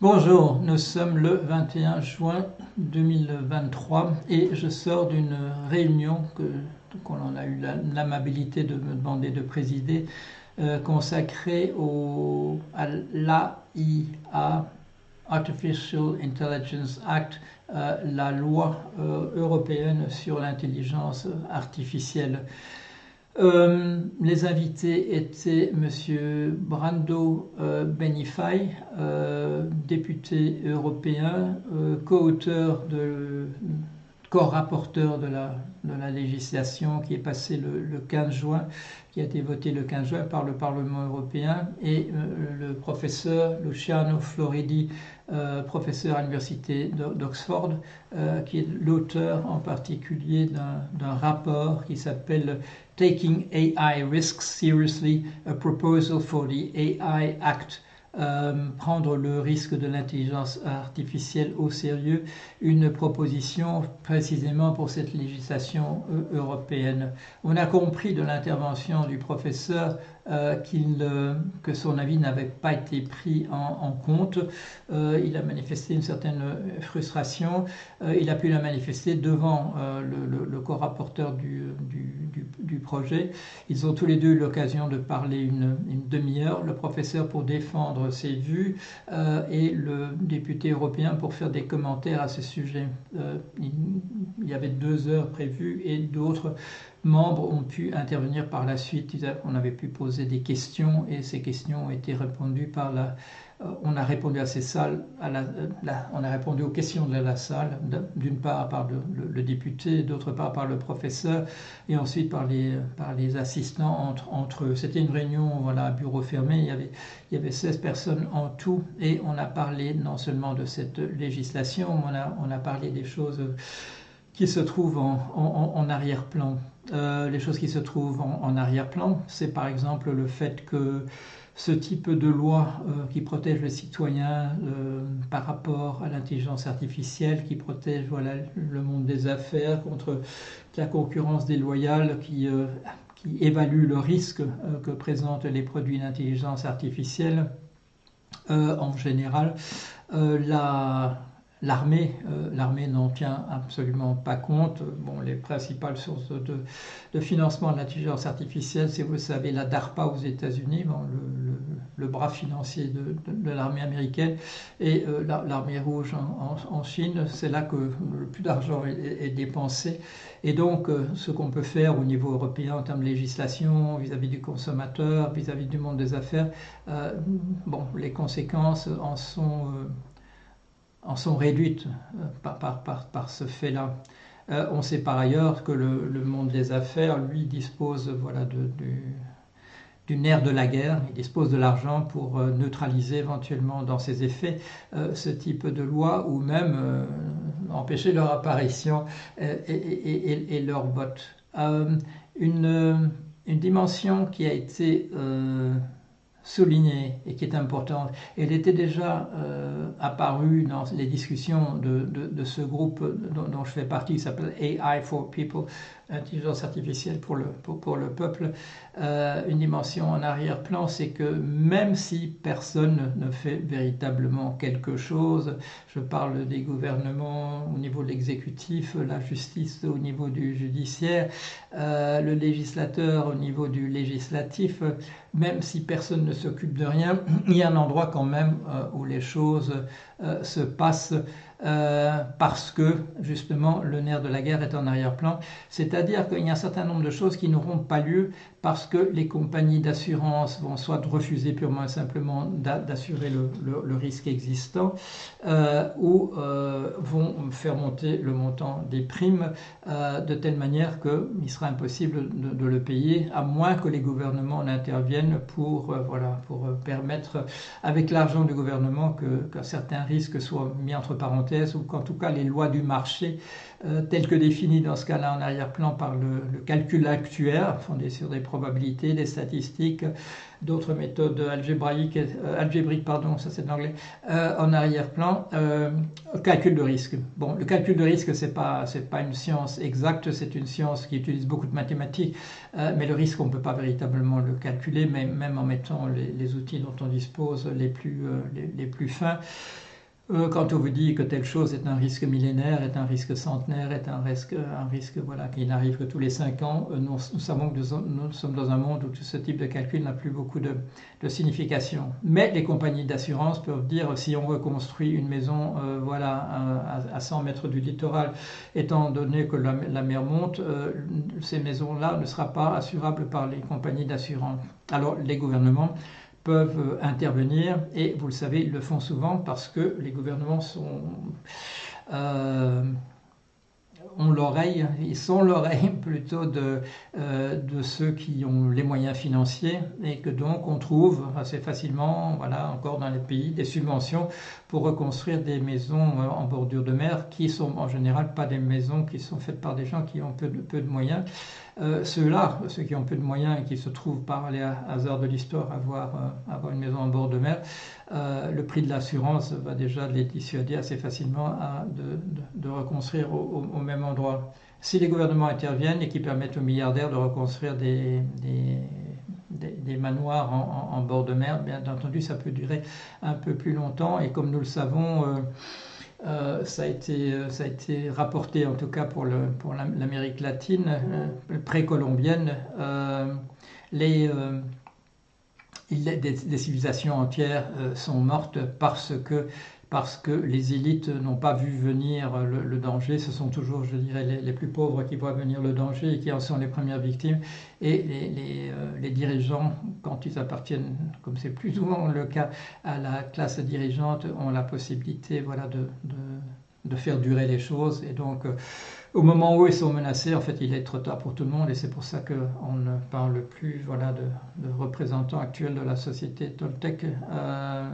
Bonjour, nous sommes le 21 juin 2023 et je sors d'une réunion que qu'on a eu l'amabilité de me demander de présider euh, consacrée au, à l'AIA, Artificial Intelligence Act, euh, la loi euh, européenne sur l'intelligence artificielle. Euh, les invités étaient M. Brando euh, Benifai, euh, député européen, co-auteur de co-rapporteur de la, de la, législation qui est passée le, le, 15 juin, qui a été votée le 15 juin par le Parlement européen, et le professeur Luciano Floridi, euh, professeur à l'université d'Oxford, euh, qui est l'auteur en particulier d'un rapport qui s'appelle Taking AI Risks Seriously, a Proposal for the AI Act euh, prendre le risque de l'intelligence artificielle au sérieux, une proposition précisément pour cette législation euh, européenne. On a compris de l'intervention du professeur euh, euh, que son avis n'avait pas été pris en, compte. Euh, il a manifesté une certaine frustration. il a pu la manifester devant le, co-rapporteur du, du, projet. Ils ont tous les deux eu l'occasion de parler une, demi-heure, le professeur pour défendre ses vues et le député européen pour faire des commentaires à ce sujet. il y avait deux heures prévues et d'autres membres ont pu intervenir par la suite. On avait pu poser des questions et ces questions ont été répondues par la. Euh, on a répondu à ces salles, la, on a répondu aux questions de la salle, d'une part par le, député, d'autre part par le professeur, et ensuite par les, par les assistants entre, eux. C'était une réunion, voilà, à bureau fermé. Il y, avait, il y avait 16 personnes en tout, et on a parlé non seulement de cette législation, on a, on a parlé des choses qui se trouvent en, arrière-plan. Euh, les choses qui se trouvent en, arrière-plan, c'est par exemple le fait que ce type de loi euh, qui protège les citoyens euh, par rapport à l'intelligence artificielle, qui protège voilà, le monde des affaires contre la concurrence déloyale, qui, qui évalue le risque que présentent les produits d'intelligence artificielle, en général, la, L'armée, euh, l'armée n'en tient absolument pas compte. Bon, les principales sources de, financement de l'intelligence artificielle, c'est, vous savez, la DARPA aux États-Unis, le, bras financier de, l'armée américaine, et euh, l'armée rouge en, Chine. C'est là que le plus d'argent est, dépensé. Et donc, euh, ce qu'on peut faire au niveau européen en termes de législation, vis-à-vis du consommateur, vis-à-vis du monde des affaires, bon, les conséquences en sont en sont réduites euh, par, ce fait-là. Euh, on sait par ailleurs que le, monde des affaires, lui, dispose voilà, de, du nerf de la guerre, il dispose de l'argent pour euh, neutraliser éventuellement dans ses effets ce type de loi ou même empêcher leur apparition et, leur vote. Une, dimension qui a été soulignée et qui est importante. Elle était déjà euh, apparue dans les discussions de, de, ce groupe dont, dont, je fais partie, qui s'appelle AI for People, intelligence artificielle pour le, pour, pour le peuple, euh, une dimension en arrière-plan, c'est que même si personne ne fait véritablement quelque chose, je parle des gouvernements au niveau de l'exécutif, la justice au niveau du judiciaire, euh, le législateur au niveau du législatif, même si personne ne s'occupe de rien, il y a un endroit quand même euh, où les choses se passent euh, parce que justement le nerf de la guerre est en arrière-plan. C'est-à-dire qu'il y a un certain nombre de choses qui n'auront pas lieu parce que les compagnies d'assurance vont soit refuser purement et simplement d'assurer le, risque existant euh, ou euh, vont faire monter le montant des primes euh, de telle manière qu'il sera impossible de, le payer à moins que les gouvernements n'interviennent pour, voilà, pour permettre avec l'argent du gouvernement que, que certains risques soient mis entre parenthèses ou qu'en tout cas les lois du marché, telles que définies dans ce cas-là en arrière-plan par le, calcul actuaire, fondé sur des probabilités, des statistiques, d'autres méthodes algébriques, euh, algébriques pardon, ça c'est de l'anglais, euh, en arrière-plan, calcul de risque. Bon, le calcul de risque, c'est pas c'est pas une science exacte, c'est une science qui utilise beaucoup de mathématiques, mais le risque, on ne peut pas véritablement le calculer, même, en mettant les, outils dont on dispose les plus, les plus fins. Euh, quand on vous dit que telle chose est un risque millénaire, est un risque centenaire, est un risque, un risque voilà, qui n'arrive que tous les cinq ans, euh, nous, savons que nous, sommes dans un monde où tout ce type de calcul n'a plus beaucoup de, signification. Mais les compagnies d'assurance peuvent dire si on reconstruit une maison euh, voilà, à, 100 mètres du littoral, étant donné que la, mer monte, ces maisons-là ne seront pas assurables par les compagnies d'assurance. Alors les gouvernements peuvent intervenir et vous le savez, ils le font souvent parce que les gouvernements sont, euh, ont l'oreille, ils sont l'oreille plutôt de, euh, de ceux qui ont les moyens financiers et que donc on trouve assez facilement, voilà, encore dans les pays, des subventions pour reconstruire des maisons euh, en bordure de mer qui sont en général pas des maisons qui sont faites par des gens qui ont peu de, peu de moyens. Euh, ceux-là, ceux qui ont peu de moyens et qui se trouvent par les hasards de l'histoire à avoir, euh, avoir, une maison en bord de mer, euh, le prix de l'assurance va déjà les dissuader assez facilement de, reconstruire au, même endroit. Si les gouvernements interviennent et qui permettent aux milliardaires de reconstruire des, manoirs en, en, bord de mer, bien entendu, ça peut durer un peu plus longtemps. Et comme nous le savons, euh, ça, a été, euh, ça a été rapporté, en tout cas pour l'Amérique latine, euh, précolombienne, les, des, civilisations entières sont mortes parce que parce que les élites n'ont pas vu venir le, danger. Ce sont toujours, je dirais, les, plus pauvres qui voient venir le danger et qui en sont les premières victimes. Et les, euh, dirigeants, quand ils appartiennent, comme c'est plus souvent le cas, à la classe dirigeante, ont la possibilité voilà, de, de, faire durer les choses. Et donc, euh, au moment où ils sont menacés, en fait, il est trop tard pour tout le monde et c'est pour ça qu'on ne parle plus voilà, de, représentants actuels de la société Toltec. Euh,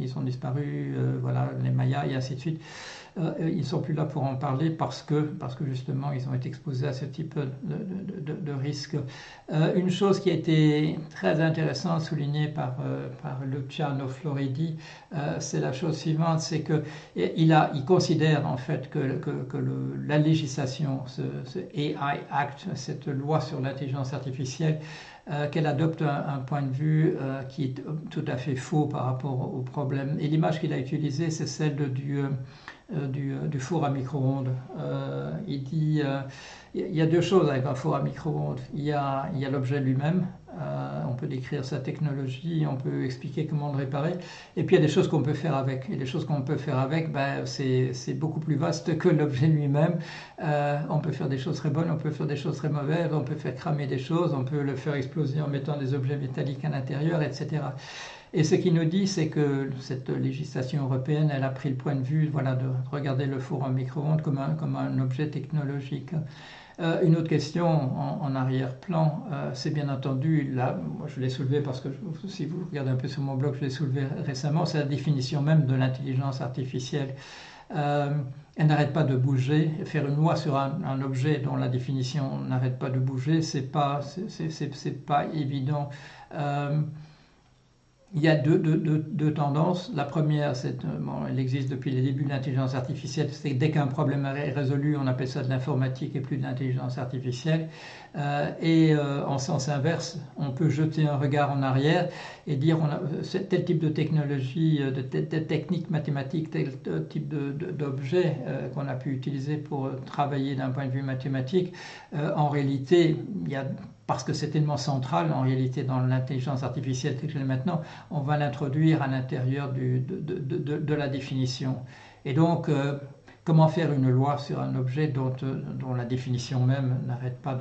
ils ont disparu, euh, voilà, les Mayas et ainsi de suite. Euh, ils ne sont plus là pour en parler parce que, parce que justement ils ont été exposés à ce type de, de, risques. Euh, une chose qui a été très intéressante soulignée par, euh, Luciano Floridi, c'est la chose suivante, c'est qu'il il considère en fait que, que, la législation, ce, AI Act, cette loi sur l'intelligence artificielle, qu'elle adopte un, point de vue qui est tout à fait faux par rapport au problème. Et l'image qu'il a utilisée, c'est celle du, euh, euh, du, four à micro-ondes. Euh, il dit il y a deux choses avec un four à micro-ondes. Il y a l'objet lui-même, on peut décrire sa technologie, on peut expliquer comment le réparer, et puis il y a des choses qu'on peut faire avec. Et les choses qu'on peut faire avec, ben, c'est beaucoup plus vaste que l'objet lui-même. on peut faire des choses très bonnes, on peut faire des choses très mauvaises, on peut faire cramer des choses, on peut le faire exploser en mettant des objets métalliques à l'intérieur, etc. Et ce qu'il nous dit, c'est que cette législation européenne, elle a pris le point de vue voilà, de regarder le four en micro-ondes comme un objet technologique. Euh, une autre question en, arrière-plan, euh, c'est bien entendu, là, moi je l'ai soulevé parce que si vous regardez un peu sur mon blog, je l'ai soulevé récemment, c'est la définition même de l'intelligence artificielle. Euh, elle n'arrête pas de bouger. Faire une loi sur un, un objet dont la définition n'arrête pas de bouger, c'est pas, c'est, pas évident. Il y a deux, tendances. La première, c'est, euh, elle existe depuis les débuts de l'intelligence artificielle, c'est dès qu'un problème est résolu, on appelle ça de l'informatique et plus de l'intelligence artificielle. Euh, et euh, en sens inverse, on peut jeter un regard en arrière et dire tel type de technologie, de, technique mathématique, tel type d'objet qu'on a pu utiliser pour travailler d'un point de vue mathématique. en réalité, il y a parce que c'est tellement central en réalité dans l'intelligence artificielle maintenant, on va l'introduire à l'intérieur de, la définition. Et donc, euh, comment faire une loi sur un objet dont, euh, la définition même n'arrête pas,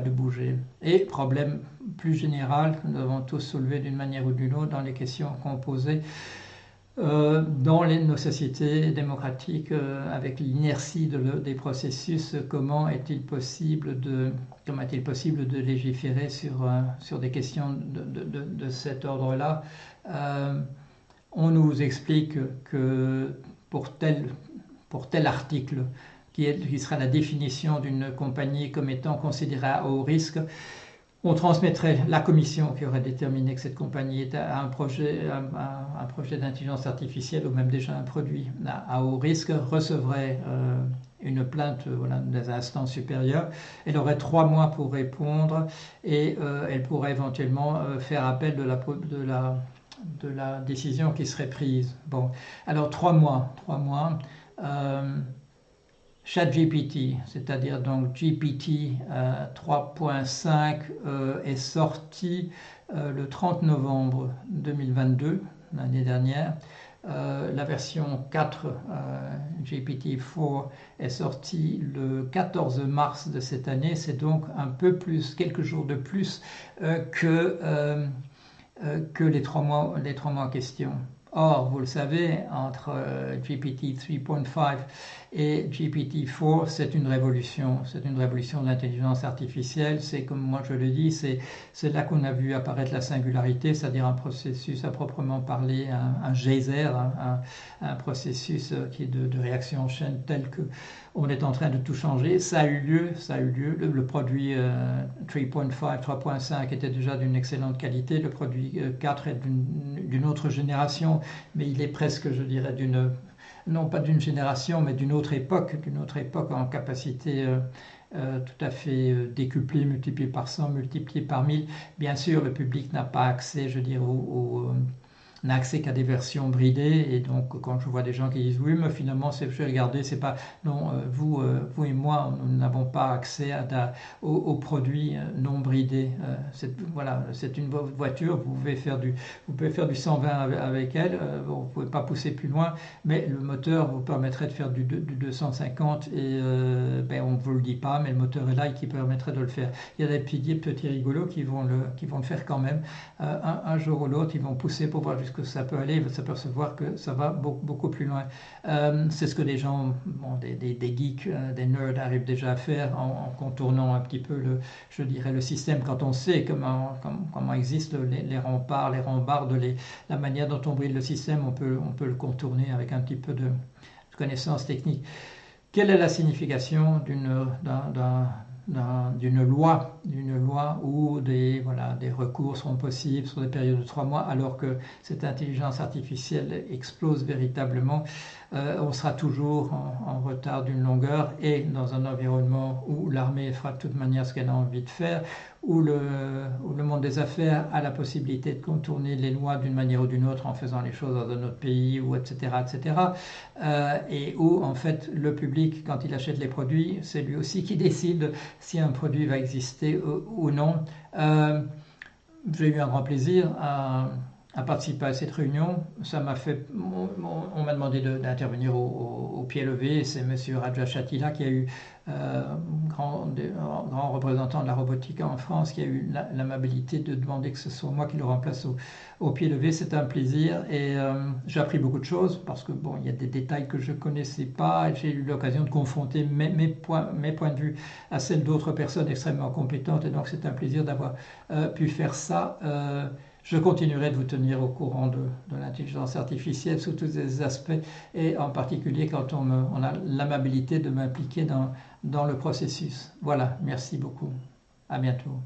de bouger? Et problème plus général que nous avons tous soulevé d'une manière ou d'une autre dans les questions qu'on posait, euh, dans les, nos sociétés démocratiques, euh, avec l'inertie de des processus, comment est-il possible de, légiférer sur, euh, sur des questions de, cet ordre-là? On nous explique que pour tel, article, qui, qui sera la définition d'une compagnie comme étant considérée à haut risque, on transmettrait la commission qui aurait déterminé que cette compagnie était un projet, un, projet d'intelligence artificielle ou même déjà un produit à, haut risque, recevrait euh, une plainte voilà, des instances supérieures. Elle aurait trois mois pour répondre et euh, elle pourrait éventuellement euh, faire appel de la, décision qui serait prise. Bon, alors trois mois, trois mois. Euh, ChatGPT, c'est-à-dire donc GPT 3.5 est sorti le 30 novembre 2022, l'année dernière. Euh, la version 4 euh, GPT-4 est sortie le 14 mars de cette année. C'est donc un peu plus, quelques jours de plus euh, que, que les, trois mois, les trois mois en question. Or, vous le savez, entre GPT 3.5 et GPT-4, c'est une révolution. C'est une révolution de l'intelligence artificielle. C'est, comme moi je le dis, c'est, là qu'on a vu apparaître la singularité, c'est-à-dire un processus à proprement parler, un, geyser, un, un, processus qui est de, de, réaction en chaîne tel que on est en train de tout changer. Ça a eu lieu, ça a eu lieu. Le, produit 3.5, euh, 3.5 était déjà d'une excellente qualité. Le produit 4 euh, est d'une, autre génération, mais il est presque, je dirais, d'une non pas d'une génération, mais d'une autre époque, d'une autre époque en capacité euh, tout à fait décuplée, multipliée par 100, multipliée par 1000. Bien sûr, le public n'a pas accès, je dirais, au n'a accès qu'à des versions bridées. Et donc, quand je vois des gens qui disent oui, mais finalement, je vais regarder, c'est pas. Non, euh, vous, euh, vous et moi, nous n'avons pas accès à, aux, produits euh, non bridés. voilà, c'est une voiture, vous pouvez faire du, vous pouvez faire du 120 avec, elle, vous ne pouvez pas pousser plus loin, mais le moteur vous permettrait de faire du, 250 et ben, on vous le dit pas, mais le moteur est là et qui permettrait de le faire. Il y a des petits, petits rigolos qui vont le, qui vont le faire quand même. un, un, jour ou l'autre, ils vont pousser pour voir jusqu'à que ça peut aller, il va s'apercevoir que ça va beaucoup, plus loin. Euh, c'est ce que des gens, bon, des, geeks, euh, des nerds arrivent déjà à faire en, contournant un petit peu, le, je dirais, le système quand on sait comment, comment, existent les, remparts, les rambardes, la manière dont on brille le système, on peut, on peut le contourner avec un petit peu de, de connaissances techniques. Quelle est la signification d'une, d'un, d'une loi, d'une loi où des, recours seront possibles sur des périodes de trois mois, alors que cette intelligence artificielle explose véritablement, euh, on sera toujours en, retard d'une longueur et dans un environnement où l'armée fera de toute manière ce qu'elle a envie de faire, où le, monde des affaires a la possibilité de contourner les lois d'une manière ou d'une autre en faisant les choses dans un autre pays, ou etc., etc., euh, et où en fait le public, quand il achète les produits, c'est lui aussi qui décide si un produit va exister ou, non. Euh, j'ai eu un grand plaisir à à participer à cette réunion. Ça m'a fait, on, m'a demandé d'intervenir au, pied levé. C'est M. Raja Chatila qui a eu euh, grand, représentant de la robotique en France, qui a eu l'amabilité de demander que ce soit moi qui le remplace au, pied levé. C'est un plaisir et euh, j'ai appris beaucoup de choses parce que bon, il y a des détails que je connaissais pas. J'ai eu l'occasion de confronter mes, points, mes points de vue à celles d'autres personnes extrêmement compétentes et donc c'est un plaisir d'avoir euh, pu faire ça. Je continuerai de vous tenir au courant de, l'intelligence artificielle sous tous ses aspects et en particulier quand on, on a l'amabilité de m'impliquer dans, dans le processus. Voilà, merci beaucoup. À bientôt.